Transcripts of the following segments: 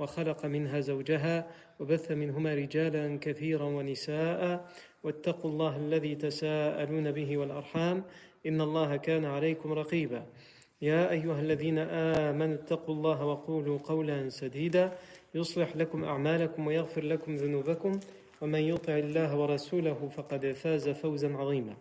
وخلق منها زوجها وبث منهما رجالا كثيرا ونساء واتقوا الله الذي تساءلون به والأرحام إن الله كان عليكم رقيبا. يا أيها الذين آمنوا اتقوا الله وقولوا قولا سديدا يصلح لكم أعمالكم ويغفر لكم ذنوبكم ومن يطع الله ورسوله فقد فاز فوزا عظيما.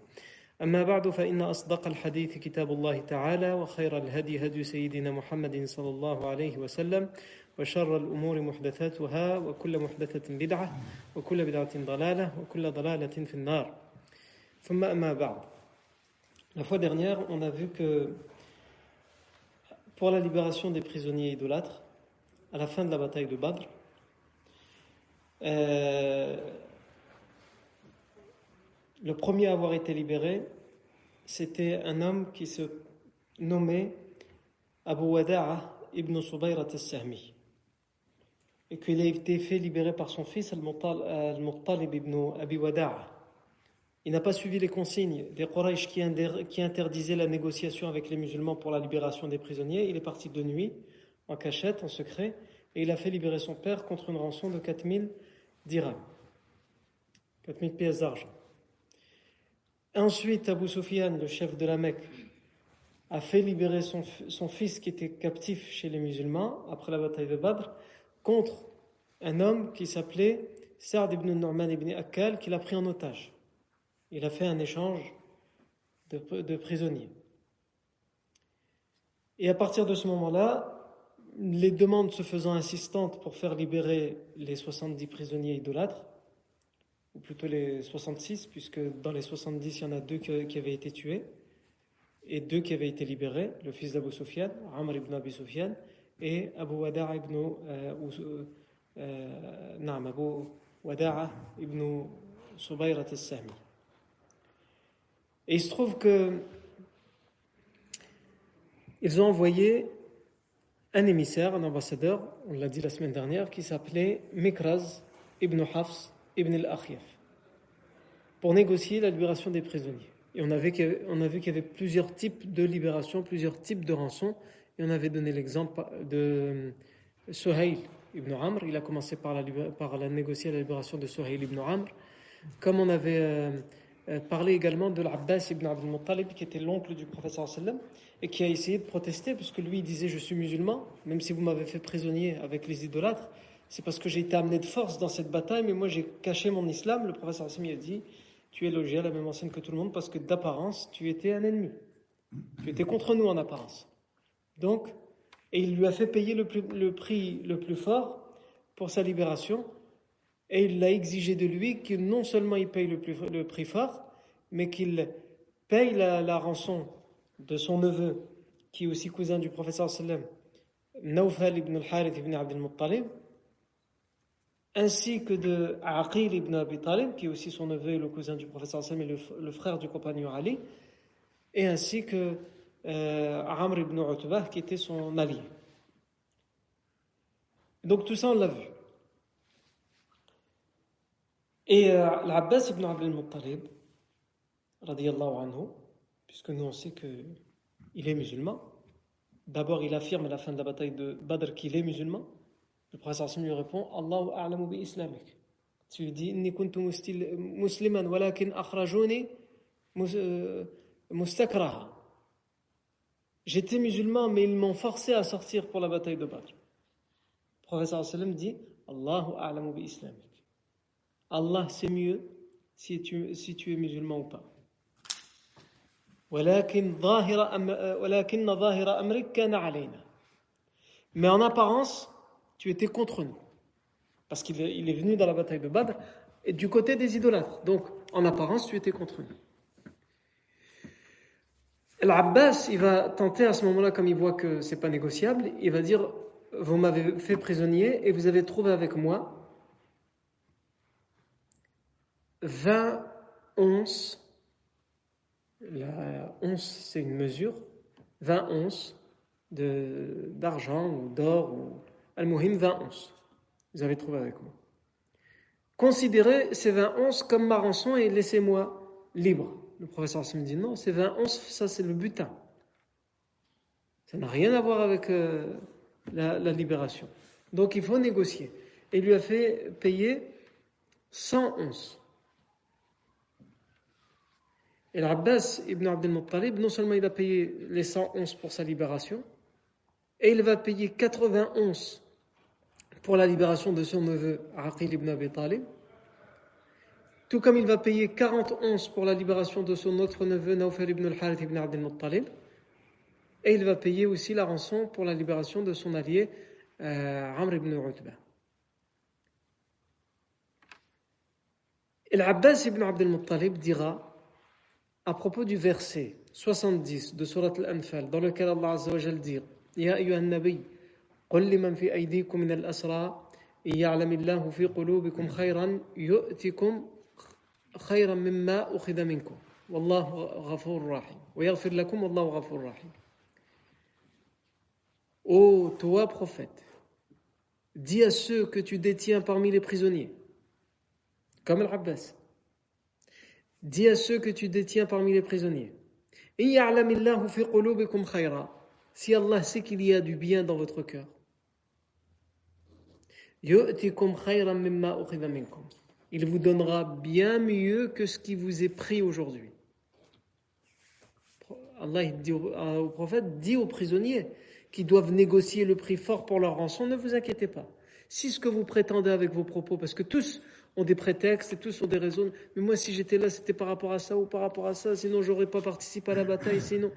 أما بعد فإن أصدق الحديث كتاب الله تعالى وخير الهدي هدي سيدنا محمد صلى الله عليه وسلم وشر الأمور محدثاتها وكل محدثة بدعة وكل بدعة ضلالة وكل ضلالة في النار ثم أما بعد La fois dernière, on a vu que pour la libération des prisonniers idolâtres, à la fin de la bataille de Badr, euh, le premier à avoir été libéré, c'était un homme qui se nommait Abu Wada'a ibn Subayrat al-Sahmi. Et qu'il a été fait libérer par son fils Al-Muttalib ibn Abi Wada'a. Il n'a pas suivi les consignes des Quraysh qui, interdisaient la négociation avec les musulmans pour la libération des prisonniers. Il est parti de nuit, en cachette, en secret, et il a fait libérer son père contre une rançon de 4000 dirhams. 4000 pièces d'argent. Ensuite, Abu Sufyan, le chef de la Mecque, a fait libérer son, fils qui était captif chez les musulmans après la bataille de Badr contre un homme qui s'appelait Sa'd ibn Norman ibn Akkal qu'il a pris en otage. Il a fait un échange de, de prisonniers. Et à partir de ce moment-là, les demandes se faisant insistantes pour faire libérer les 70 prisonniers idolâtres, ou plutôt les 66, puisque dans les 70, il y en a deux qui avaient été tués, et deux qui avaient été libérés, le fils d'Abu Sufyan, Amr ibn Abi Sufyan, et Abu Wada'a ibn, Subayrat al-Sahmi. Et il se trouve que ils ont envoyé un émissaire, un ambassadeur, on l'a dit la semaine dernière, qui s'appelait Mikraz ibn Hafs ibn al-Akhyaf, pour négocier la libération des prisonniers. Et on, on a vu qu'il y avait plusieurs types de libération, plusieurs types de rançons, et on avait donné l'exemple de Suhail ibn Amr. Il a commencé par la, par la négocier la libération de Suhail ibn Amr. Comme on avait euh, parlé également de l'Abbas ibn Abdul qui était l'oncle du professeur et qui a essayé de protester, puisque lui il disait Je suis musulman, même si vous m'avez fait prisonnier avec les idolâtres, c'est parce que j'ai été amené de force dans cette bataille, mais moi j'ai caché mon islam. Le professeur sallam a dit Tu es logé à la même enseigne que tout le monde, parce que d'apparence, tu étais un ennemi. Tu étais contre nous en apparence. Donc, et il lui a fait payer le, prix le plus fort pour sa libération, et il l'a exigé de lui que non seulement il paye le, prix fort, mais qu'il paye la, rançon de son neveu, qui est aussi cousin du professeur sallam, Nawfal ibn al-Harith ibn Abd al-Muttalib, ainsi que de Aqil ibn Abi Talib, qui est aussi son neveu et le cousin du professeur sallam et le, frère du compagnon Ali, et ainsi que euh, Amr ibn Utbah, qui était son allié. Donc tout ça, on l'a vu. Et euh, l'Abbas ibn Abd al-Muttalib, radiallahu anhu, puisque nous on sait qu'il est musulman. D'abord, il affirme à la fin de la bataille de Badr qu'il est musulman. Le Hassan lui répond Allahu a'lamu bi islamik. Tu lui dis Inni kuntu musliman walakin akhrajuni mustakraha. J'étais musulman, mais ils m'ont forcé à sortir pour la bataille de Badr. Le professeur Hassan dit Allahu bi. Allah sait mieux si tu, si tu es musulman ou pas. Mais en apparence, tu étais contre nous. Parce qu'il est, il est venu dans la bataille de Badr et du côté des idolâtres. Donc, en apparence, tu étais contre nous. L'Abbas, il va tenter à ce moment-là, comme il voit que c'est pas négociable, il va dire Vous m'avez fait prisonnier et vous avez trouvé avec moi 20 onces la once, c'est une mesure, 20 onces d'argent ou d'or, ou al-muhim, 20 onces. Vous avez trouvé avec moi. Considérez ces 20 onces comme ma rançon et laissez-moi libre. Le professeur me dit non, ces 20 onces, ça c'est le butin. Ça n'a rien à voir avec euh, la, libération. Donc il faut négocier. Et il lui a fait payer 111. Et l'Abbas ibn Abdel Muttalib, non seulement il a payé les 111 pour sa libération, et il va payer 91 pour la libération de son neveu Aqil ibn Abi Talib, tout comme il va payer 41 pour la libération de son autre neveu Nawfal ibn al-Harith ibn Abdel Muttalib, et il va payer aussi la rançon pour la libération de son allié euh, Amr ibn Utbah. Et l'Abbas ibn Abdel Muttalib dira à propos du verset 70 de Surat Al-Anfal, dans lequel Allah Azza wa Jal dit Ya ayyuhan nabi, قل لمن في أيديكم من الأسرى إن يعلم الله في قلوبكم خيرا يؤتكم خيرا مما أخذ منكم والله غفور رحيم ويغفر لكم والله غفور رحيم Ô toi, prophète, dis à ceux que tu détiens parmi les prisonniers, comme Al-Abbas, dis à ceux que tu détiens parmi les prisonniers, si Allah sait qu'il y a du bien dans votre cœur, il vous donnera bien mieux que ce qui vous est pris aujourd'hui. Allah dit au prophète, dit aux prisonniers, qui doivent négocier le prix fort pour leur rançon, ne vous inquiétez pas. Si ce que vous prétendez avec vos propos, parce que tous ont des prétextes et tous ont des raisons, mais moi si j'étais là c'était par rapport à ça ou par rapport à ça, sinon j'aurais pas participé à la bataille, sinon.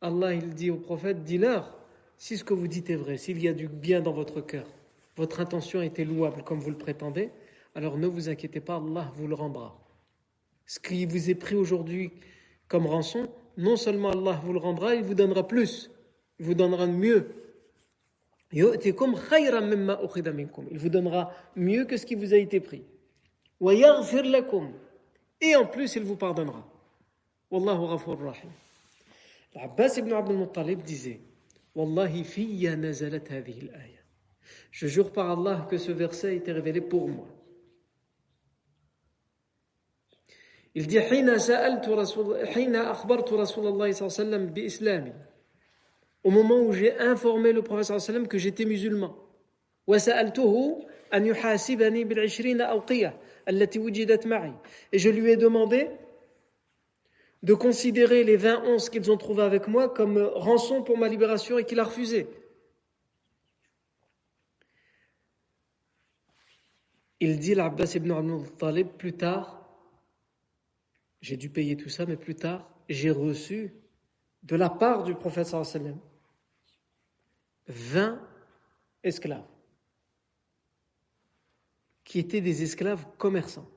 Allah dit au prophète, dis-leur, si ce que vous dites est vrai, s'il y a du bien dans votre cœur, votre intention était louable comme vous le prétendez, alors ne vous inquiétez pas, Allah vous le rendra. Ce qui vous est pris aujourd'hui comme rançon, non seulement Allah vous le rendra, il vous donnera plus il vous donnera mieux. Il vous donnera mieux que ce qui vous a été pris. Et en plus, il vous pardonnera. Wallahu ghafur rahim. Abbas ibn Abdul disait Wallahi al-aya. Je jure par Allah que ce verset a été révélé pour moi. Il dit Au moment où j'ai informé le prophète que j'étais musulman. Et je lui ai demandé de considérer les 20 onces qu'ils ont trouvées avec moi comme rançon pour ma libération et qu'il a refusé. Il dit l'Abbas ibn Abdul Talib plus tard j'ai dû payer tout ça, mais plus tard, j'ai reçu de la part du prophète sallam 20 esclaves qui étaient des esclaves commerçants.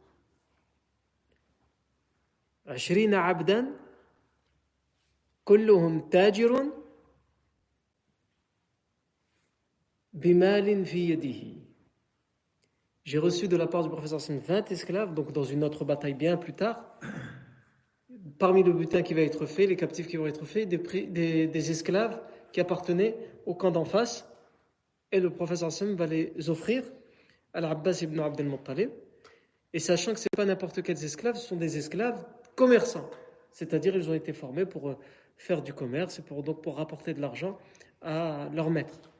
J'ai reçu de la part du professeur 20 esclaves, donc dans une autre bataille bien plus tard. Parmi le butin qui va être fait, les captifs qui vont être faits, des, esclaves qui appartenaient au camp d'en face, et le professeur Sam va les offrir à l'Abbas ibn Abdel Muttalib, et sachant que ce n'est pas n'importe quels esclaves, ce sont des esclaves commerçants, c'est-à-dire ils ont été formés pour euh, faire du commerce et pour, donc pour rapporter de l'argent à leur maître.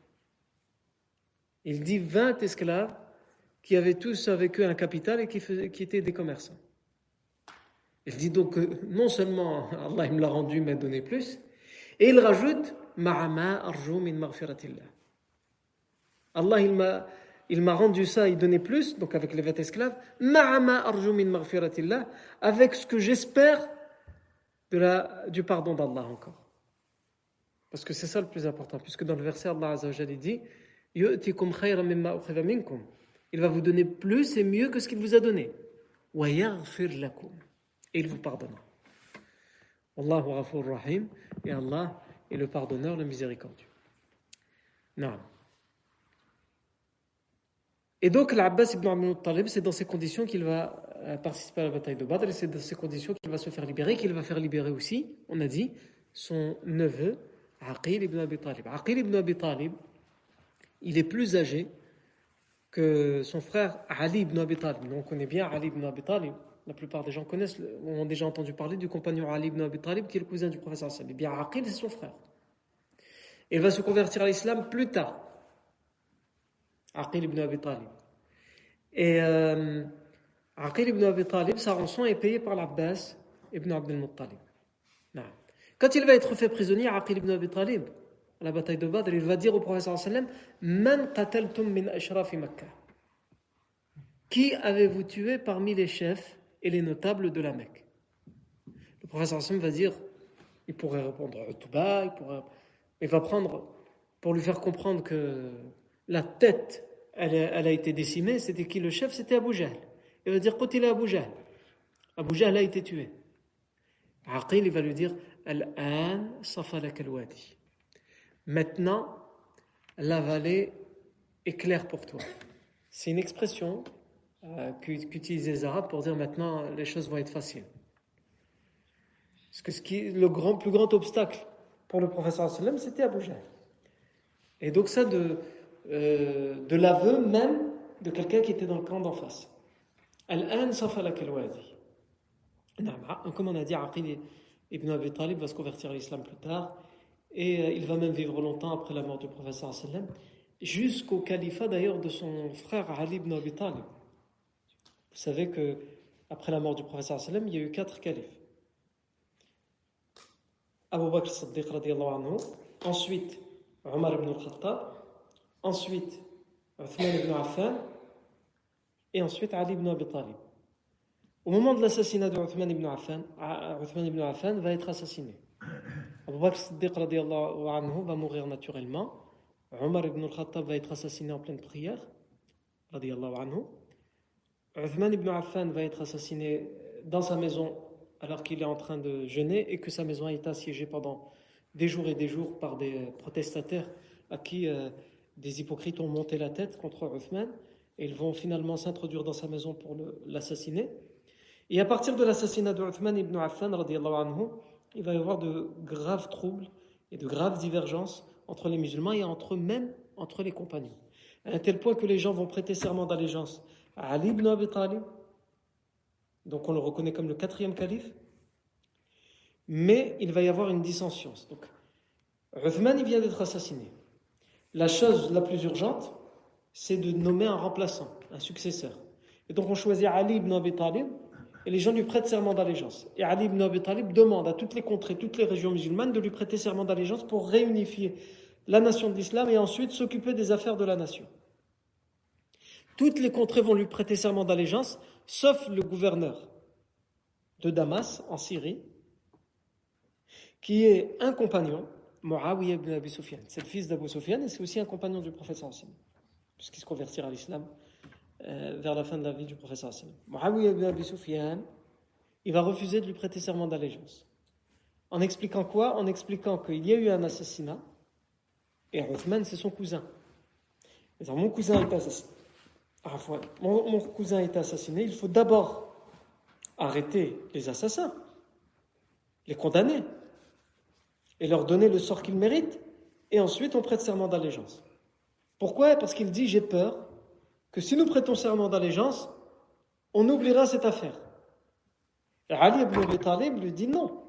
Il dit 20 esclaves qui avaient tous avec eux un capital et qui, qui étaient des commerçants. Il dit donc que non seulement Allah me l'a rendu, m'a donné plus, et il rajoute Allah, il m'a, il m'a rendu ça, il donnait plus, donc avec les 20 esclaves, avec ce que j'espère du pardon d'Allah encore. Parce que c'est ça le plus important, puisque dans le verset, Allah Azza dit Il va vous donner plus et mieux que ce qu'il vous a donné. Et il vous pardonnera. Allahu Rahim. Et Allah et le pardonneur, le miséricordieux. Non. Et donc, l'Abbas ibn Abdul Talib, c'est dans ces conditions qu'il va euh, participer à la bataille de Badr, et c'est dans ces conditions qu'il va se faire libérer, qu'il va faire libérer aussi, on a dit, son neveu, Aqil ibn Abi Talib. Aqil ibn Abi Talib, il est plus âgé que son frère Ali ibn Abi Talib. on connaît bien Ali ibn Abi Talib. La plupart des gens connaissent, ont déjà entendu parler du compagnon Ali ibn Abi Talib, qui est le cousin du professeur Sallallahu bien, Aqil, c'est son frère. Il va se convertir à l'islam plus tard. Aqil ibn Abi Talib. Et euh, Aqil ibn Abi Talib, sa rançon est payée par l'Abbas ibn Abdel Muttalib. Quand il va être fait prisonnier, Aqil ibn Abi Talib, à la bataille de Badr, il va dire au professeur sallam Man min Makkah Qui avez-vous tué parmi les chefs et les notables de la Mecque Le professeur sallam va dire il pourrait répondre Utba, il pourrait. Il va prendre, pour lui faire comprendre que la tête, elle, a été décimée, c'était qui le chef? C'était Abu Jahl. Il va dire Qutila Abu Jahl. Abu Jahl a été tué. Aqil, il va lui dire Al-an safalak al-wadi. Maintenant, la vallée est claire pour toi. C'est une expression euh, qu'utilisent les Arabes pour dire maintenant les choses vont être faciles. Parce que le grand, plus grand obstacle pour le professeur sallam, c'était Abu Jahl. Et donc ça de, euh, de l'aveu même de quelqu'un qui était dans le camp d'en face. Al-an al-wadi. Comme on a dit, Aqil ibn Abi Talib va se convertir à l'islam plus tard et euh, il va même vivre longtemps après la mort du professeur sallam jusqu'au califat d'ailleurs de son frère Ali ibn Abi Talib. Vous savez que après la mort du professeur sallam il y a eu quatre califes. Abu Bakr Siddiq anhu, ensuite Omar ibn al-Khattab, ensuite Uthman ibn Affan et ensuite Ali ibn Abi Talib. Au moment de l'assassinat de Uthman ibn Affan, Uthman ibn Affan va être assassiné. Abu Bakr Siddiq anhu va mourir naturellement. Omar ibn al-Khattab va être assassiné en pleine prière. Anhu. Uthman ibn Affan va être assassiné dans sa maison alors qu'il est en train de jeûner et que sa maison a été assiégée pendant des jours et des jours par des protestataires à qui euh, des hypocrites ont monté la tête contre Uthman et ils vont finalement s'introduire dans sa maison pour l'assassiner. Et à partir de l'assassinat de Uthman ibn Affan, anhu, il va y avoir de graves troubles et de graves divergences entre les musulmans et entre eux-mêmes, entre les compagnons. À un tel point que les gens vont prêter serment d'allégeance Ali ibn Abi Talib, donc on le reconnaît comme le quatrième calife, mais il va y avoir une dissension. Donc, Uthman, vient d'être assassiné. La chose la plus urgente, c'est de nommer un remplaçant, un successeur. Et donc on choisit Ali ibn Abi Talib, et les gens lui prêtent serment d'allégeance. Et Ali ibn Abi Talib demande à toutes les contrées, toutes les régions musulmanes de lui prêter serment d'allégeance pour réunifier la nation de l'islam et ensuite s'occuper des affaires de la nation. Toutes les contrées vont lui prêter serment d'allégeance, sauf le gouverneur de Damas, en Syrie, qui est un compagnon, Muawiyah ibn Abi Sufyan. C'est le fils d'Abu Sufyan et c'est aussi un compagnon du professeur puisqu'il se convertira à l'islam euh, vers la fin de la vie du professeur sallam. Muawiyah ibn Abi Sufyan, il va refuser de lui prêter serment d'allégeance. En expliquant quoi? En expliquant qu'il y a eu un assassinat et Uthman c'est son cousin. mon cousin est assassiné. Mon, mon cousin est assassiné, il faut d'abord arrêter les assassins, les condamner et leur donner le sort qu'ils méritent, et ensuite on prête serment d'allégeance. Pourquoi? Parce qu'il dit j'ai peur que si nous prêtons serment d'allégeance, on oubliera cette affaire. Ali ibn Abi Talib lui dit non.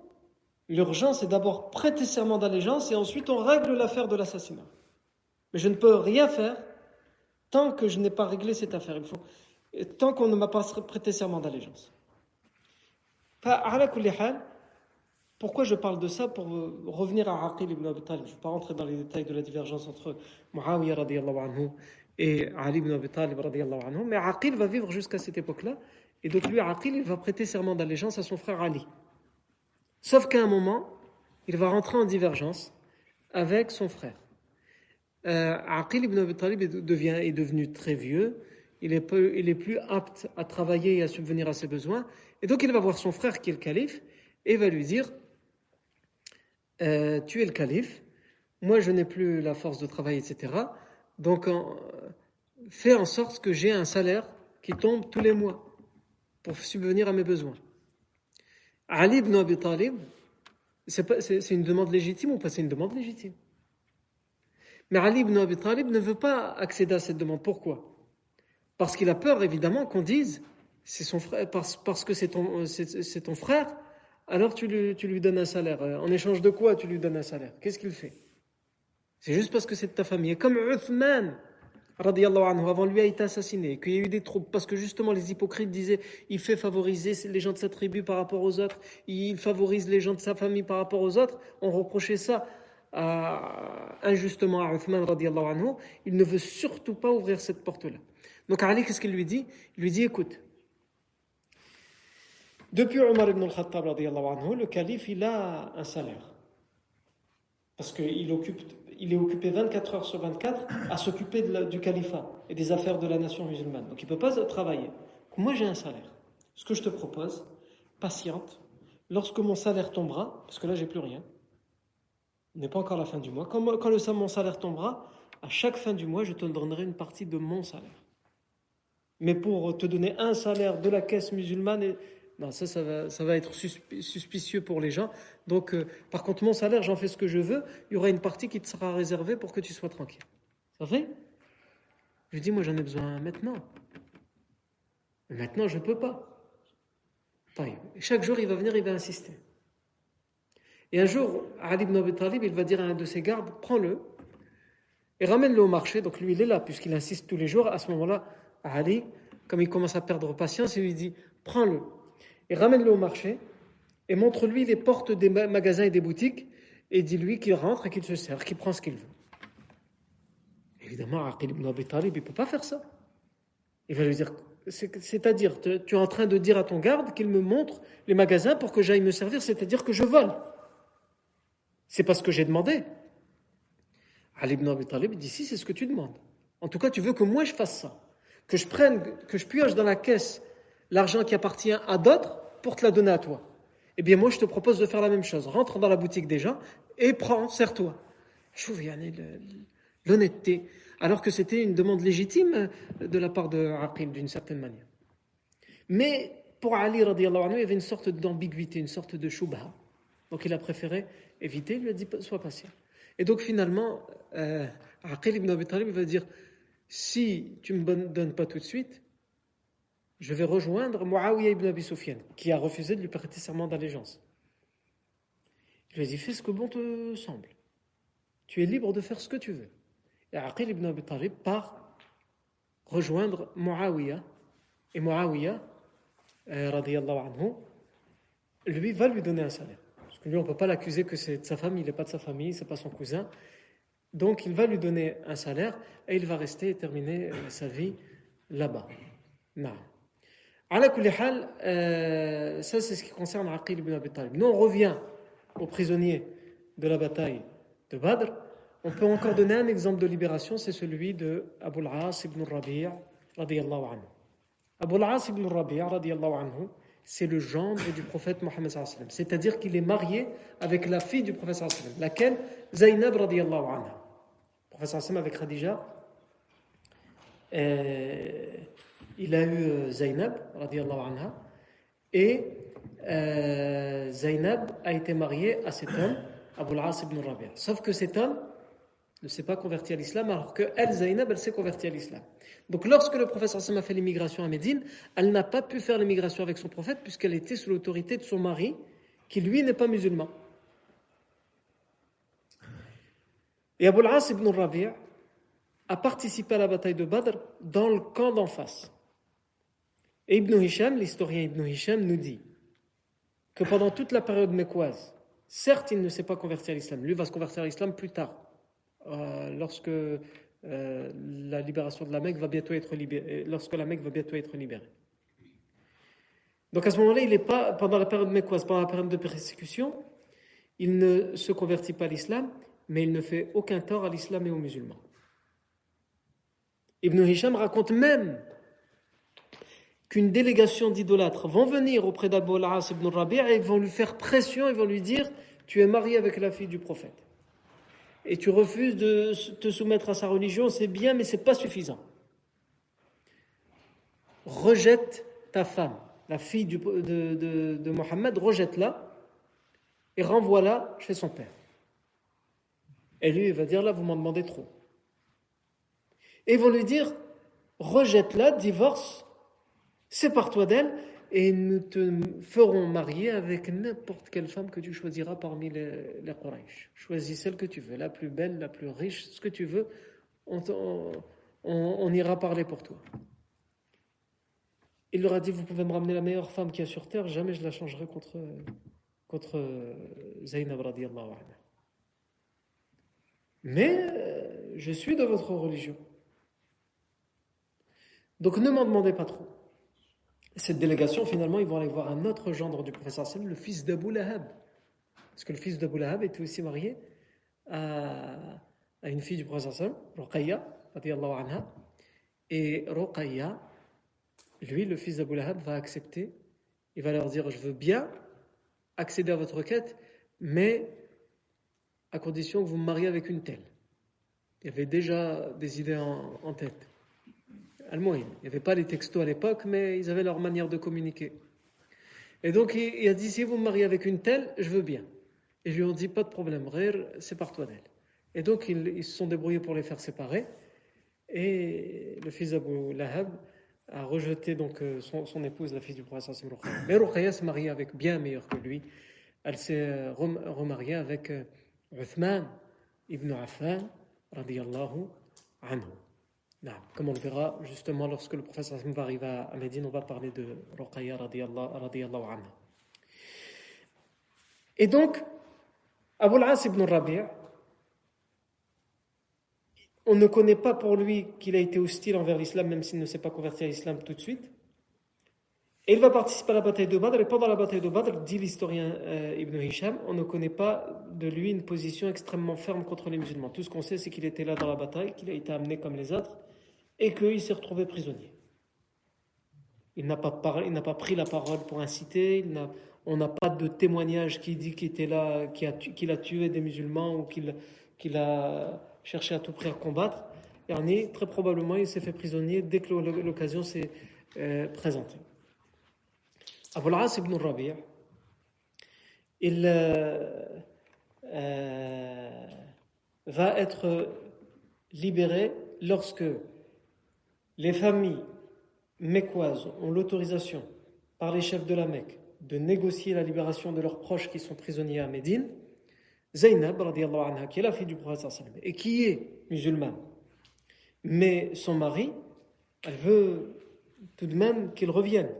L'urgence est d'abord prêter serment d'allégeance et ensuite on règle l'affaire de l'assassinat. Mais je ne peux rien faire tant que je n'ai pas réglé cette affaire. Il faut, tant qu'on ne m'a pas prêté serment d'allégeance. Pourquoi je parle de ça Pour revenir à Aqil ibn Abi Talib? Je ne vais pas rentrer dans les détails de la divergence entre Muawiyah anhu et Ali ibn Abi Talib anhu, mais Aqil va vivre jusqu'à cette époque-là, et donc lui, Aqil, il va prêter serment d'allégeance à son frère Ali. Sauf qu'à un moment, il va rentrer en divergence avec son frère. Euh, Aqil ibn Abi Talib devient, est devenu très vieux, il est, peu, il est plus apte à travailler et à subvenir à ses besoins, et donc il va voir son frère qui est le calife, et va lui dire, euh, tu es le calife, moi je n'ai plus la force de travail, etc. Donc, fais en sorte que j'ai un salaire qui tombe tous les mois pour subvenir à mes besoins. Ali ibn Abi Talib, c'est une demande légitime ou pas? C'est une demande légitime. Mais Ali ibn Abi Talib ne veut pas accéder à cette demande. Pourquoi? Parce qu'il a peur, évidemment, qu'on dise c'est son frère, parce, que c'est ton, frère, alors tu lui, donnes un salaire. En échange de quoi tu lui donnes un salaire? Qu'est-ce qu'il fait? C'est juste parce que c'est de ta famille. Et comme Uthman, anhu, avant lui a été assassiné, qu'il y a eu des troubles, parce que justement les hypocrites disaient il fait favoriser les gens de sa tribu par rapport aux autres, il favorise les gens de sa famille par rapport aux autres, on reprochait ça injustement à Uthman anhu, il ne veut surtout pas ouvrir cette porte-là. Donc Ali, qu'est-ce qu'il lui dit? Il lui dit écoute, depuis Omar ibn al-Khattab, anhu, le calife, il a un salaire. Parce qu'il occupe, il est occupé 24 heures sur 24 à s'occuper du califat et des affaires de la nation musulmane. Donc il ne peut pas travailler. Moi, j'ai un salaire. Ce que je te propose, patiente, lorsque mon salaire tombera, parce que là, j'ai plus rien, n'est pas encore la fin du mois, quand, le, mon salaire tombera, à chaque fin du mois, je te donnerai une partie de mon salaire. Mais pour te donner un salaire de la caisse musulmane, non, ça, ça va, être suspicieux pour les gens. Donc, euh, par contre, mon salaire, j'en fais ce que je veux. Il y aura une partie qui te sera réservée pour que tu sois tranquille. Ça fait? Je dis, moi, j'en ai besoin maintenant. Maintenant, je ne peux pas. Chaque jour, il va venir, il va insister. Et un jour, Ali ibn Abi Talib, il va dire à un de ses gardes, prends-le et ramène-le au marché. Donc lui, il est là, puisqu'il insiste tous les jours. À ce moment-là, Ali, comme il commence à perdre patience, il lui dit, prends-le et ramène-le au marché et montre-lui les portes des magasins et des boutiques et dis-lui qu'il rentre et qu'il se sert, qu'il prend ce qu'il veut. Évidemment, Aqil ibn Abi Talib, il ne peut pas faire ça. Il va lui dire, c'est-à-dire, tu es en train de dire à ton garde qu'il me montre les magasins pour que j'aille me servir, c'est-à-dire que je vole. C'est pas ce que j'ai demandé. Ali ibn Abi Talib dit, si, c'est ce que tu demandes. En tout cas, tu veux que moi je fasse ça. Que je prenne, que je pioche dans la caisse l'argent qui appartient à d'autres pour te la donner à toi. Eh bien, moi, je te propose de faire la même chose. Rentre dans la boutique déjà et prends, sers-toi. Je trouve l'honnêteté. Alors que c'était une demande légitime de la part de Aqil, d'une certaine manière. Mais pour Ali, anhu, il y avait une sorte d'ambiguïté, une sorte de shubha. Donc il a préféré éviter, il lui a dit sois patient. Et donc finalement, euh, Aqil ibn Abi Talib va dire si tu ne me donnes pas tout de suite, je vais rejoindre Muawiyah ibn Abi Sufyan, qui a refusé de lui prêter serment d'allégeance. Il lui a dit Fais ce que bon te semble. Tu es libre de faire ce que tu veux. Et Aqil ibn Abi Talib part rejoindre Muawiyah. Et Muawiyah, euh, anhu, lui va lui donner un salaire. Lui, on ne peut pas l'accuser que c'est de sa famille, il n'est pas de sa famille, c'est pas son cousin. Donc il va lui donner un salaire et il va rester et terminer euh, sa vie là-bas. Euh, ça c'est ce qui concerne Aqil ibn Abi Talib. Nous on revient aux prisonniers de la bataille de Badr. On peut encore donner un exemple de libération, c'est celui de Abu al-As ibn Rabi' radiyallahu al-As ibn Rabi' anhu, c'est le gendre du prophète Mohammed C'est-à-dire qu'il est marié avec la fille du prophète laquelle? Zainab radiyallahu anha. Le prophète avec Khadija. Il a eu euh, Zainab, anha, et euh, Zainab a été mariée à cet homme, Abu al-As ibn Rabi'a. Sauf que cet homme ne s'est pas converti à l'islam, alors que elle, Zainab, elle s'est convertie à l'islam. Donc lorsque le prophète a fait l'immigration à Médine, elle n'a pas pu faire l'immigration avec son prophète, puisqu'elle était sous l'autorité de son mari, qui lui n'est pas musulman. Et Abu al-As ibn Rabi'a a participé à la bataille de Badr dans le camp d'en face. Et Ibn Hisham, l'historien Ibn Hisham, nous dit que pendant toute la période mécoise, certes, il ne s'est pas converti à l'islam. Lui va se convertir à l'islam plus tard, euh, lorsque euh, la libération de la Mecque va bientôt être libérée, euh, lorsque la Mecque va bientôt être libérée. Donc à ce moment-là, il n'est pas pendant la période mécoise, pendant la période de persécution, il ne se convertit pas à l'islam, mais il ne fait aucun tort à l'islam et aux musulmans. Ibn Hisham raconte même qu'une délégation d'idolâtres vont venir auprès d'Abu al-As ibn Rabi' et vont lui faire pression, ils vont lui dire Tu es marié avec la fille du prophète. Et tu refuses de te soumettre à sa religion, c'est bien, mais c'est pas suffisant. Rejette ta femme, la fille de, de, de Mohammed, rejette-la et renvoie-la chez son père. Et lui, il va dire Là, vous m'en demandez trop. Et ils vont lui dire Rejette-la, divorce Sépare-toi d'elle et nous te ferons marier avec n'importe quelle femme que tu choisiras parmi les, les Quraysh. Choisis celle que tu veux, la plus belle, la plus riche, ce que tu veux. On, ira parler pour toi. Il leur a dit, vous pouvez me ramener la meilleure femme qu'il y a sur terre, jamais je la changerai contre, contre Zainab radiallahu. Mais euh, je suis de votre religion. Donc ne m'en demandez pas trop. Cette délégation, finalement, ils vont aller voir un autre gendre du professeur Sallam, le fils d'Abu Lahab. Parce que le fils d'Abu Lahab était aussi marié à, une fille du professeur Sallam, Ruqayya, anha. Et Ruqayya, lui, le fils d'Abu Lahab, va accepter. Il va leur dire Je veux bien accéder à votre requête, mais à condition que vous me mariez avec une telle. Il avait déjà des idées en, tête. Il n'y avait pas les textos à l'époque, mais ils avaient leur manière de communiquer. Et donc il, a dit si vous me mariez avec une telle, je veux bien. Et je lui ai dit pas de problème, c'est par toi d'elle. Et donc ils, se sont débrouillés pour les faire séparer. Et le fils d'Abu Lahab a rejeté donc euh, son, épouse, la fille du prophète Mais Ruqayya s'est mariée avec bien meilleur que lui. Elle s'est euh, remariée avec euh, Uthman ibn Affan radiallahu anhu. Comme on le verra justement lorsque le professeur va arriver à Médine, on va parler de Ruqayya radiallahu anha. Et donc, Abu al-As ibn Rabi' on ne connaît pas pour lui qu'il a été hostile envers l'islam, même s'il ne s'est pas converti à l'islam tout de suite. Et il va participer à la bataille de Badr, et pendant la bataille de Badr, dit l'historien euh, Ibn Hisham, on ne connaît pas de lui une position extrêmement ferme contre les musulmans. Tout ce qu'on sait, c'est qu'il était là dans la bataille, qu'il a été amené comme les autres, et qu'il s'est retrouvé prisonnier. Il n'a pas, pas, pris la parole pour inciter, on n'a pas de témoignage qui dit qu'il était là, qu'il a, tué des musulmans ou qu'il a cherché à tout prix à combattre. Et très probablement, il s'est fait prisonnier dès que l'occasion s'est euh, présentée. Abu al-As ibn Rabi' il euh, euh, va être libéré lorsque les familles mécoises ont l'autorisation par les chefs de la Mecque de négocier la libération de leurs proches qui sont prisonniers à Médine. Zainab, anha, qui est la fille du prophète et qui est musulmane, mais son mari, elle veut tout de même qu'il revienne.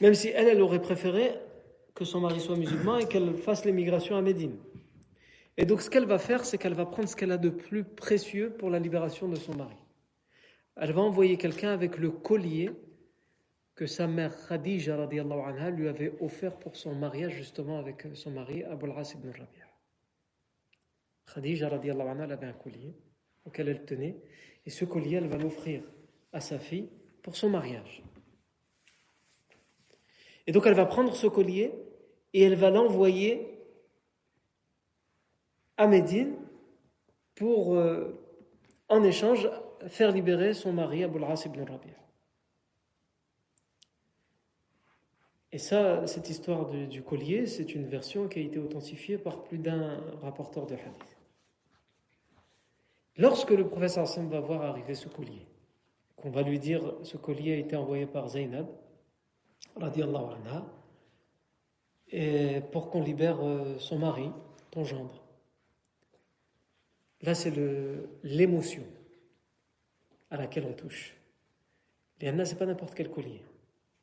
Même si elle, elle aurait préféré que son mari soit musulman et qu'elle fasse l'émigration à Médine. Et donc ce qu'elle va faire, c'est qu'elle va prendre ce qu'elle a de plus précieux pour la libération de son mari. Elle va envoyer quelqu'un avec le collier que sa mère Khadija anha, lui avait offert pour son mariage justement avec son mari Abul As ibn Rabi'a. Khadija anha, elle avait un collier auquel elle tenait et ce collier elle va l'offrir à sa fille pour son mariage. Et donc elle va prendre ce collier et elle va l'envoyer à Médine pour, euh, en échange, faire libérer son mari, Abul As ibn Rabi'a. Et ça, cette histoire du collier, c'est une version qui a été authentifiée par plus d'un rapporteur de hadith. Lorsque le professeur Hassan va voir arriver ce collier, qu'on va lui dire ce collier a été envoyé par Zainab, anha, et pour qu'on libère euh, son mari, ton gendre. Là, c'est l'émotion à laquelle on touche. Léana, ce n'est pas n'importe quel collier.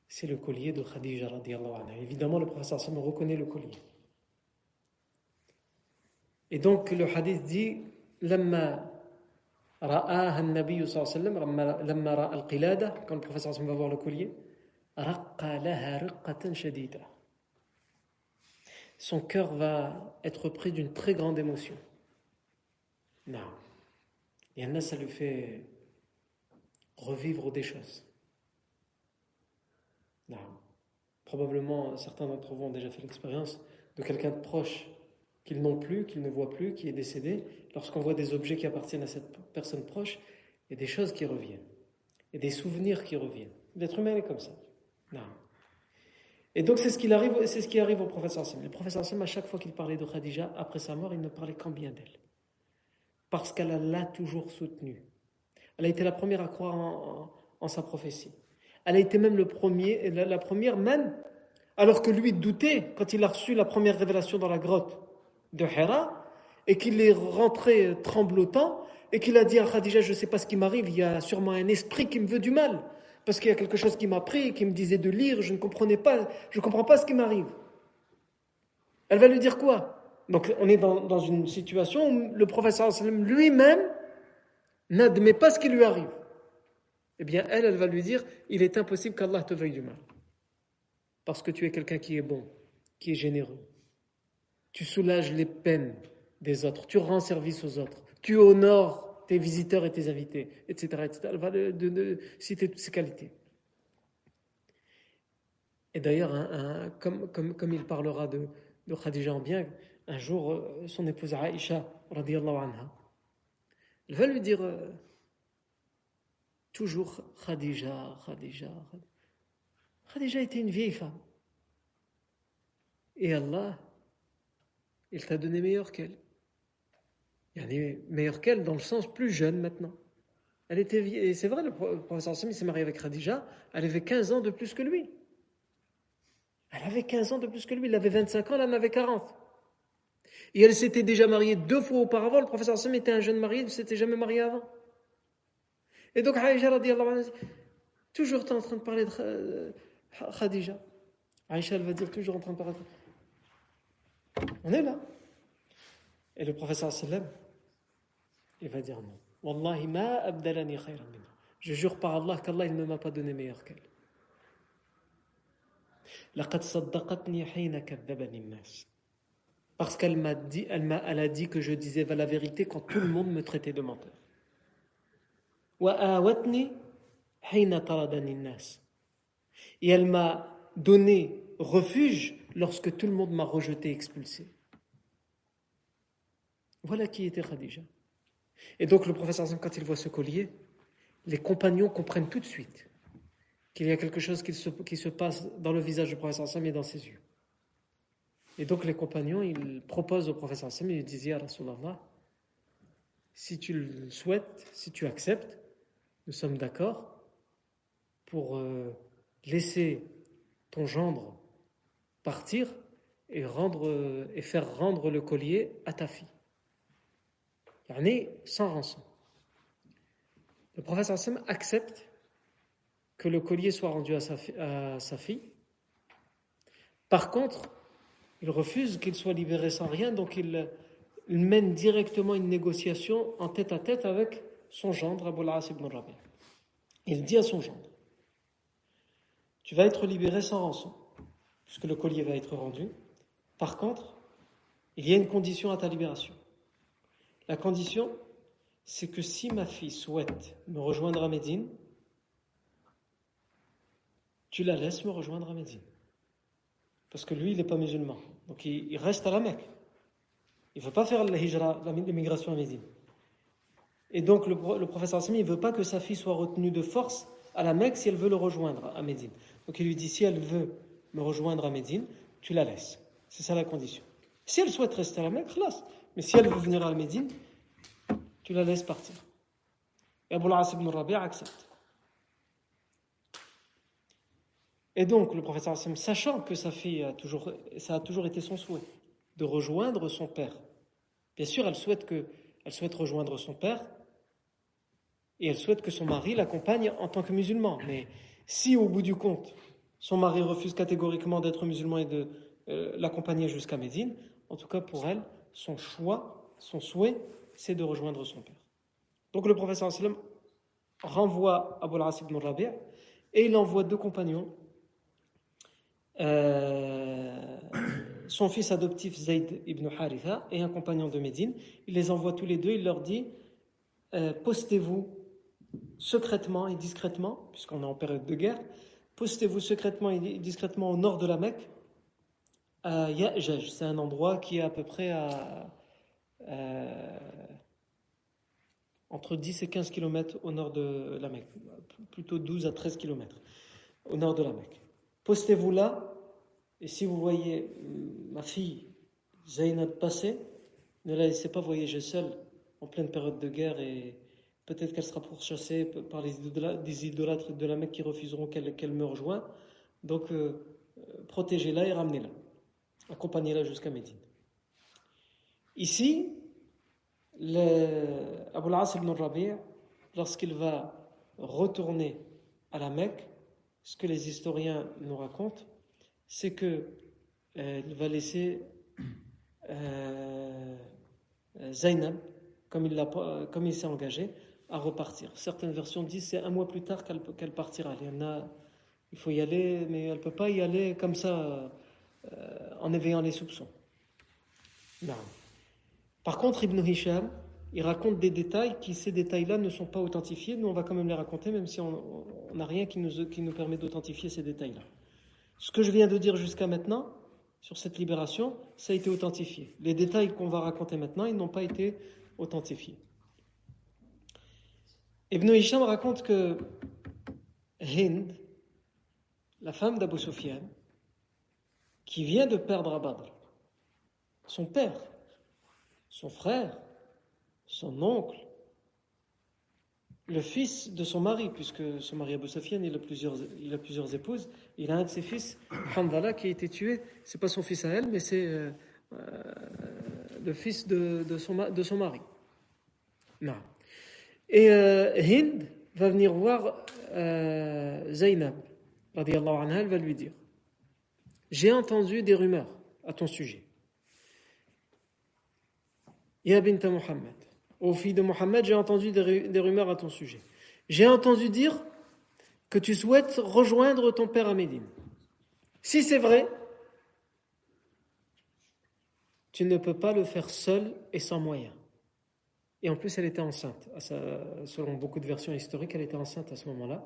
C'est le collier de Khadija anha. Évidemment, le professeur Sam reconnaît le collier. Et donc, le hadith dit Lama ra'aha nabi lama al-qilada, quand le professeur Sam va voir le collier, raqqa laha shadida. Son cœur va être pris d'une très grande émotion. Non. Il y en a, ça lui fait revivre des choses. Non. Probablement, certains d'entre vous ont déjà fait l'expérience de quelqu'un de proche qu'ils n'ont plus, qu'ils ne voient plus, qui est décédé. Lorsqu'on voit des objets qui appartiennent à cette personne proche, a des choses qui reviennent. A des souvenirs qui reviennent. L'être humain est comme ça. Et donc c'est ce, arrive, c'est ce qui arrive au professeur Hassan. Le professeur Hassan, à chaque fois qu'il parlait de Khadija, après sa mort, il ne parlait qu'en bien d'elle. Parce qu'elle l'a toujours soutenue. Elle a été la première à croire en, sa prophétie. Elle a été même le premier, la, première même, alors que lui doutait quand il a reçu la première révélation dans la grotte de Hera et qu'il est rentré tremblotant et qu'il a dit à Khadija, je ne sais pas ce qui m'arrive, il y a sûrement un esprit qui me veut du mal, parce qu'il y a quelque chose qui m'a pris, qui me disait de lire, je ne comprenais pas, je ne comprends pas ce qui m'arrive. Elle va lui dire quoi? Donc on est dans, une situation où le professeur lui-même n'admet pas ce qui lui arrive. Eh bien, elle, elle va lui dire, il est impossible qu'Allah te veuille du mal. Parce que tu es quelqu'un qui est bon, qui est généreux. Tu soulages les peines des autres, tu rends service aux autres, tu honores tes visiteurs et tes invités, etc. etc. Elle va citer toutes ces qualités. Et d'ailleurs, comme, il parlera de, de Khadija en bien, un jour, euh, son épouse Aïcha, anha, elle va lui dire euh, toujours Khadija, Khadija. Khadija était une vieille femme. Et Allah, il t'a donné meilleur qu'elle. Il y a meilleur qu'elle dans le sens plus jeune maintenant. Elle était vieille. Et c'est vrai, le professeur Sami s'est marié avec Khadija, elle avait 15 ans de plus que lui. Elle avait 15 ans de plus que lui, il avait 25 ans, elle en avait 40. Et elle s'était déjà mariée deux fois auparavant. Le professeur Sam était un jeune marié, il ne s'était jamais marié avant. Et donc, Aïcha, toujours en train de parler de euh, Khadija. Aïcha, elle va dire toujours en train de parler de... On est là. Et le professeur sallam, il va dire non. Wallahi ma abdalani khayran Je jure par Allah qu'Allah ne m'a pas donné meilleur qu'elle. لقد صدقتني حين كذبني الناس parce qu'elle m'a dit, elle, m'a, elle a dit que je disais la vérité quand tout le monde me traitait de menteur. Et elle m'a donné refuge lorsque tout le monde m'a rejeté, expulsé. Voilà qui était Khadija. Et donc le professeur quand il voit ce collier, les compagnons comprennent tout de suite qu'il y a quelque chose qui se, qui se passe dans le visage du professeur Sam et dans ses yeux. Et donc les compagnons, ils proposent au professeur Sam, ils disent à Rasulallah, si tu le souhaites, si tu acceptes, nous sommes d'accord pour euh, laisser ton gendre partir et, rendre, et faire rendre le collier à ta fille. Yani sans rançon. Le professeur Sam accepte que le collier soit rendu à sa fille. Par contre, il refuse qu'il soit libéré sans rien, donc il, mène directement une négociation en tête à tête avec son gendre, Abu al ibn Rabi. Il dit à son gendre Tu vas être libéré sans rançon, puisque le collier va être rendu. Par contre, il y a une condition à ta libération. La condition, c'est que si ma fille souhaite me rejoindre à Médine, tu la laisses me rejoindre à Médine. Parce que lui, il n'est pas musulman. Donc il, reste à la Mecque. Il ne veut pas faire la l'immigration à Médine. Et donc le, professeur Assami, il ne veut pas que sa fille soit retenue de force à la Mecque si elle veut le rejoindre à Médine. Donc il lui dit, si elle veut me rejoindre à Médine, tu la laisses. C'est ça la condition. Si elle souhaite rester à la Mecque, classe. Mais si elle veut venir à Médine, tu la laisses partir. Et Abu al ibn accepte. Et donc, le professeur sachant que sa fille a toujours, ça a toujours été son souhait, de rejoindre son père. Bien sûr, elle souhaite, que, elle souhaite rejoindre son père et elle souhaite que son mari l'accompagne en tant que musulman. Mais si au bout du compte, son mari refuse catégoriquement d'être musulman et de euh, l'accompagner jusqu'à Médine, en tout cas pour elle, son choix, son souhait, c'est de rejoindre son père. Donc le professeur renvoie Abu al ibn Rabi' et il envoie deux compagnons euh, son fils adoptif Zayd ibn Haritha et un compagnon de Médine. Il les envoie tous les deux, il leur dit euh, postez-vous secrètement et discrètement, puisqu'on est en période de guerre, postez-vous secrètement et discrètement au nord de la Mecque, à Ya'jaj. C'est un endroit qui est à peu près euh, entre 10 et 15 km au nord de la Mecque, plutôt 12 à 13 km au nord de la Mecque. Postez-vous là, et si vous voyez ma fille Zainab passer, ne la laissez pas voyager seule en pleine période de guerre et peut-être qu'elle sera pourchassée par les des idolâtres de la Mecque qui refuseront qu'elle me rejoigne. Donc, euh, protégez-la et ramenez-la. Accompagnez-la jusqu'à Médine. Ici, Abu al-As ibn Rabi' lorsqu'il va retourner à la Mecque, ce que les historiens nous racontent, c'est que euh, va laisser euh, Zainab, comme il, comme il s'est engagé, à repartir. Certaines versions disent c'est un mois plus tard qu'elle partira. Il, y en a, il faut y aller, mais elle ne peut pas y aller comme ça euh, en éveillant les soupçons. Non. Par contre, Ibn Hisham, il raconte des détails qui, ces détails-là, ne sont pas authentifiés. Nous, on va quand même les raconter, même si on n'a rien qui nous, qui nous permet d'authentifier ces détails-là. Ce que je viens de dire jusqu'à maintenant, sur cette libération, ça a été authentifié. Les détails qu'on va raconter maintenant, ils n'ont pas été authentifiés. Ibn Hisham raconte que Hind, la femme d'Abu Sufyan, qui vient de perdre à son père, son frère, son oncle, le fils de son mari, puisque son mari Abu Sufyan, il a plusieurs, épouses. Il a un de ses fils, Hamdallah, qui a été tué. C'est pas son fils à elle, mais c'est euh, euh, le fils de, son, mari. Et euh, Hind va venir voir Zainab, anha, elle va lui dire J'ai entendu des rumeurs à ton sujet. Ya bint Muhammad, aux filles de Mohammed, j'ai entendu des, rumeurs à ton sujet. J'ai entendu dire que tu souhaites rejoindre ton père à Médine. Si c'est vrai, tu ne peux pas le faire seul et sans moyens. Et en plus, elle était enceinte. Selon beaucoup de versions historiques, elle était enceinte à ce moment-là.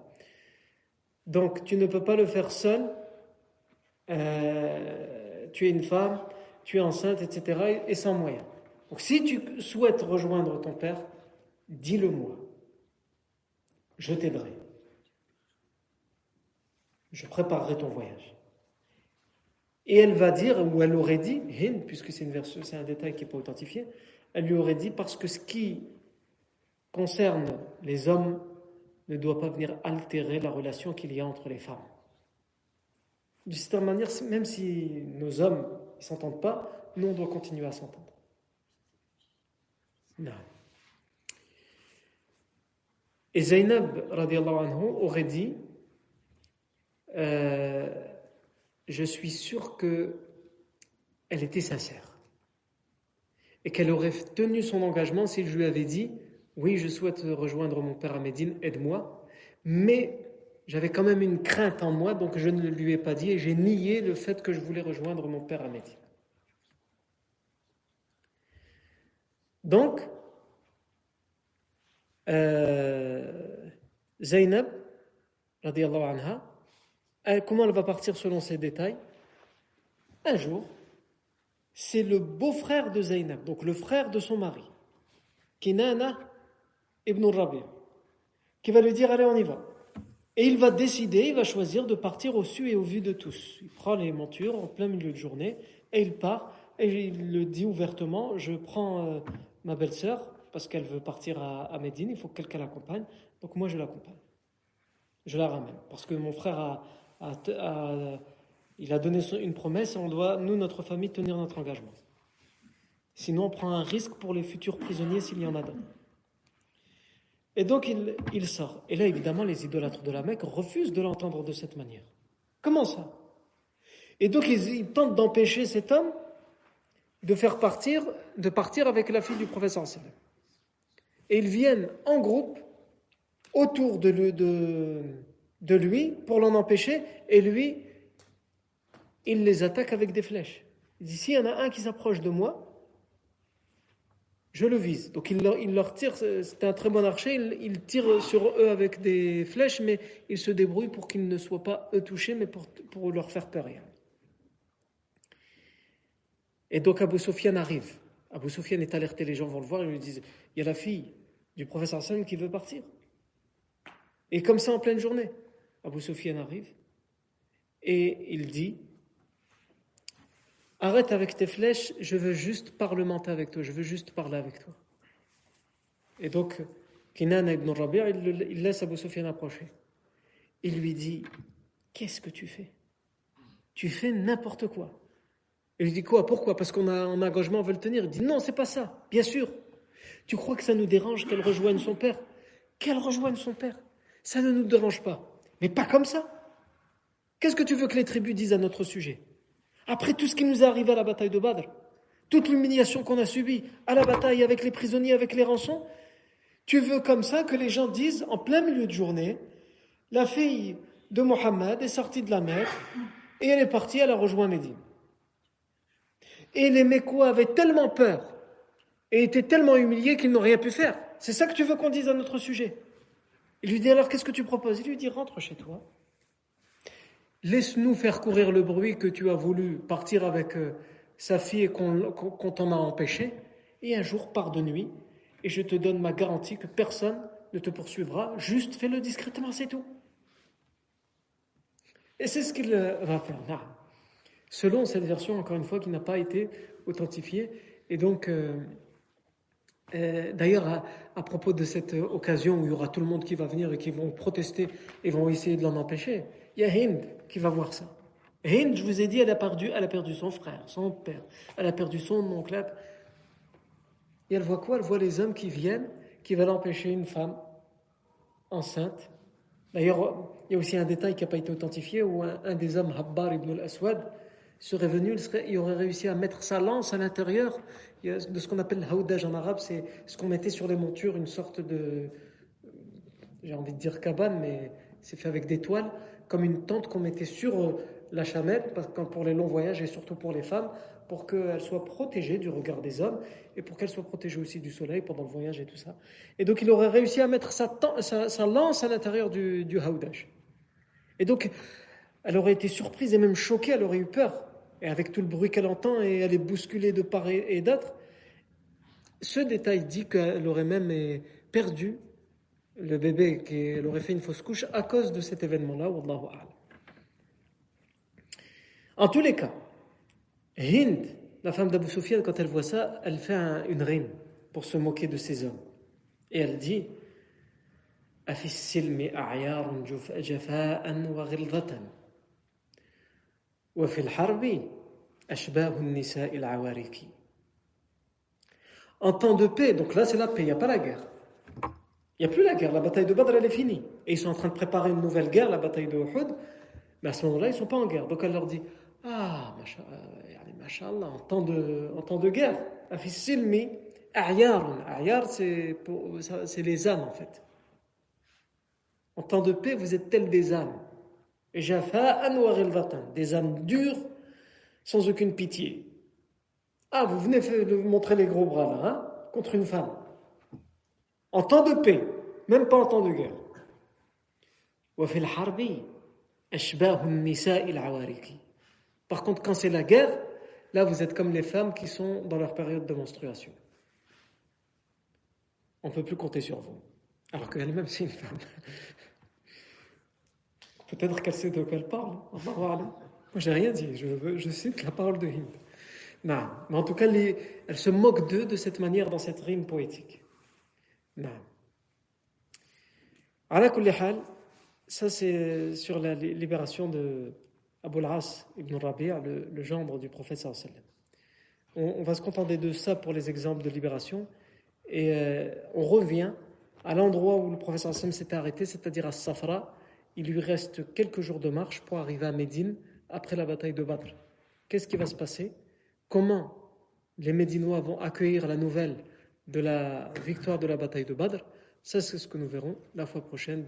Donc, tu ne peux pas le faire seul. Euh, tu es une femme, tu es enceinte, etc. et sans moyens. Donc si tu souhaites rejoindre ton père, dis-le-moi. Je t'aiderai. Je préparerai ton voyage. Et elle va dire, ou elle aurait dit, puisque c'est, une c'est un détail qui n'est pas authentifié, elle lui aurait dit parce que ce qui concerne les hommes ne doit pas venir altérer la relation qu'il y a entre les femmes. De cette manière, même si nos hommes ne s'entendent pas, nous on doit continuer à s'entendre. Non. Et Zainab anhu, aurait dit euh, Je suis sûr que elle était sincère et qu'elle aurait tenu son engagement s'il lui avait dit Oui, je souhaite rejoindre mon père à Médine, aide-moi, mais j'avais quand même une crainte en moi, donc je ne lui ai pas dit et j'ai nié le fait que je voulais rejoindre mon père à Médine. Donc, euh, Zainab, anha, comment elle va partir selon ces détails? Un jour, c'est le beau-frère de Zainab, donc le frère de son mari, Kinana ibn Rabi, qui va lui dire Allez, on y va. Et il va décider, il va choisir de partir au su et au vu de tous. Il prend les montures en plein milieu de journée et il part. Et il le dit ouvertement Je prends euh, ma belle-sœur, parce qu'elle veut partir à, Médine, il faut que quelqu'un l'accompagne. Donc moi, je l'accompagne. Je la ramène. Parce que mon frère a, il a donné une promesse et on doit, nous, notre famille, tenir notre engagement. Sinon, on prend un risque pour les futurs prisonniers s'il y en a d'autres. Et donc, il, sort. Et là, évidemment, les idolâtres de la Mecque refusent de l'entendre de cette manière. Comment ça? Et donc, ils tentent d'empêcher cet homme de faire partir, de partir avec la fille du professeur Et ils viennent en groupe autour de, lui pour l'en empêcher, et lui, il les attaque avec des flèches. Il dit, s'il y en a un qui s'approche de moi, je le vise. Donc il leur, leur tire, c'est un très bon archer, il, tire sur eux avec des flèches, mais il se débrouille pour qu'ils ne soient pas eux touchés, mais pour, pour leur faire peur. Et donc Abu Sufyan arrive. Abu Sufyan est alerté, les gens vont le voir, ils lui disent Il y a la fille du professeur Hassan qui veut partir. Et comme ça en pleine journée, Abu Sufyan arrive et il dit Arrête avec tes flèches, je veux juste parlementer avec toi, je veux juste parler avec toi. Et donc, Kinan ibn Rabi' il laisse Abu Sufyan approcher. Il lui dit Qu'est-ce que tu fais? Tu fais n'importe quoi. Et je dis quoi Pourquoi? Parce qu'on a un engagement, on veut le tenir. Il dit non, c'est pas ça. Bien sûr. Tu crois que ça nous dérange qu'elle rejoigne son père? Qu'elle rejoigne son père? Ça ne nous dérange pas. Mais pas comme ça. Qu'est-ce que tu veux que les tribus disent à notre sujet? Après tout ce qui nous est arrivé à la bataille de Badr, toute l'humiliation qu'on a subie à la bataille avec les prisonniers, avec les rançons, tu veux comme ça que les gens disent en plein milieu de journée, la fille de Mohammed est sortie de la mer et elle est partie, elle a rejoint Médine. Et les Mécois avaient tellement peur et étaient tellement humiliés qu'ils n'ont rien pu faire. C'est ça que tu veux qu'on dise à notre sujet? Il lui dit alors qu'est-ce que tu proposes? Il lui dit rentre chez toi. Laisse-nous faire courir le bruit que tu as voulu partir avec euh, sa fille et qu'on t'en a empêché. Et un jour, pars de nuit. Et je te donne ma garantie que personne ne te poursuivra. Juste fais-le discrètement, c'est tout. Et c'est ce qu'il euh, va faire. Selon cette version, encore une fois, qui n'a pas été authentifiée. Et donc, euh, euh, d'ailleurs, à, propos de cette occasion où il y aura tout le monde qui va venir et qui vont protester et vont essayer de l'en empêcher, il y a Hind qui va voir ça. Hind, je vous ai dit, elle a perdu, elle a perdu son frère, son père, elle a perdu son oncle. Et elle voit quoi? Elle voit les hommes qui viennent, qui veulent empêcher une femme enceinte. D'ailleurs, il y a aussi un détail qui n'a pas été authentifié où un, des hommes, Habbar ibn al-Aswad, serait venu, il, aurait réussi à mettre sa lance à l'intérieur de ce qu'on appelle haoudaj en arabe, c'est ce qu'on mettait sur les montures, une sorte de, j'ai envie de dire cabane, mais c'est fait avec des toiles, comme une tente qu'on mettait sur euh, la que pour les longs voyages et surtout pour les femmes, pour qu'elles soient protégées du regard des hommes et pour qu'elles soient protégées aussi du soleil pendant le voyage et tout ça. Et donc il aurait réussi à mettre sa, lance à l'intérieur du, du haoudaj. Et donc elle aurait été surprise et même choquée, elle aurait eu peur et avec tout le bruit qu'elle entend, et elle est bousculée de part et d'autre. Ce détail dit qu'elle aurait même perdu le bébé, qu'elle aurait fait une fausse couche à cause de cet événement-là. En tous les cas, Hind, la femme d'Abu Sufyan, quand elle voit ça, elle fait une rime pour se moquer de ces hommes. Et elle dit en temps de paix, donc là c'est la paix, il n'y a pas la guerre. Il n'y a plus la guerre, la bataille de Badr elle est finie. Et ils sont en train de préparer une nouvelle guerre, la bataille de Uhud. Mais à ce moment-là, ils ne sont pas en guerre. Donc elle leur dit Ah, mashallah, en temps de, en temps de guerre, silmi, Ayar, c'est les ânes en fait. En temps de paix, vous êtes tels des ânes. Des âmes dures, sans aucune pitié. Ah, vous venez de montrer les gros bras là, hein, contre une femme. En temps de paix, même pas en temps de guerre. Par contre, quand c'est la guerre, là vous êtes comme les femmes qui sont dans leur période de menstruation. On ne peut plus compter sur vous. Alors qu'elle-même, c'est une femme. Peut-être qu'elle sait de quoi elle parle. Moi, j'ai rien dit. Je, cite la parole de Hind. Non. Mais en tout cas, elle se moque d'eux de cette manière dans cette rime poétique. Non. Ça, c'est sur la libération de Abu al-As ibn Rabi'a, le, le, gendre du prophète sallallahu on, va se contenter de ça pour les exemples de libération. Et euh, on revient à l'endroit où le prophète sallallahu s'était arrêté, c'est-à-dire à Safra, il lui reste quelques jours de marche pour arriver à Médine après la bataille de Badr. Qu'est-ce qui va se passer? Comment les Médinois vont accueillir la nouvelle de la victoire de la bataille de Badr? Ça, c'est ce que nous verrons la fois prochaine.